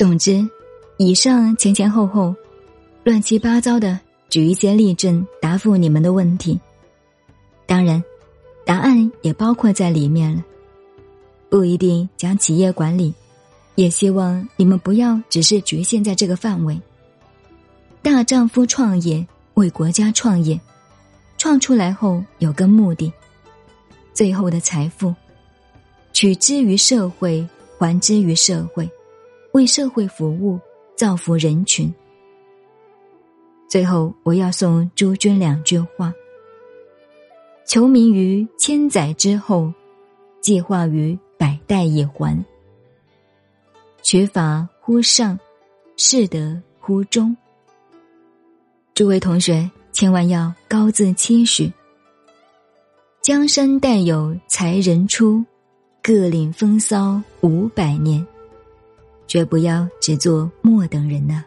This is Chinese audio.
总之，以上前前后后，乱七八糟的举一些例证答复你们的问题。当然，答案也包括在里面了，不一定讲企业管理，也希望你们不要只是局限在这个范围。大丈夫创业，为国家创业，创出来后有个目的，最后的财富，取之于社会，还之于社会。为社会服务，造福人群。最后，我要送诸君两句话：求名于千载之后，计划于百代以还。取法乎上，适得乎中。诸位同学，千万要高自期许。江山代有才人出，各领风骚五百年。绝不要只做末等人呢。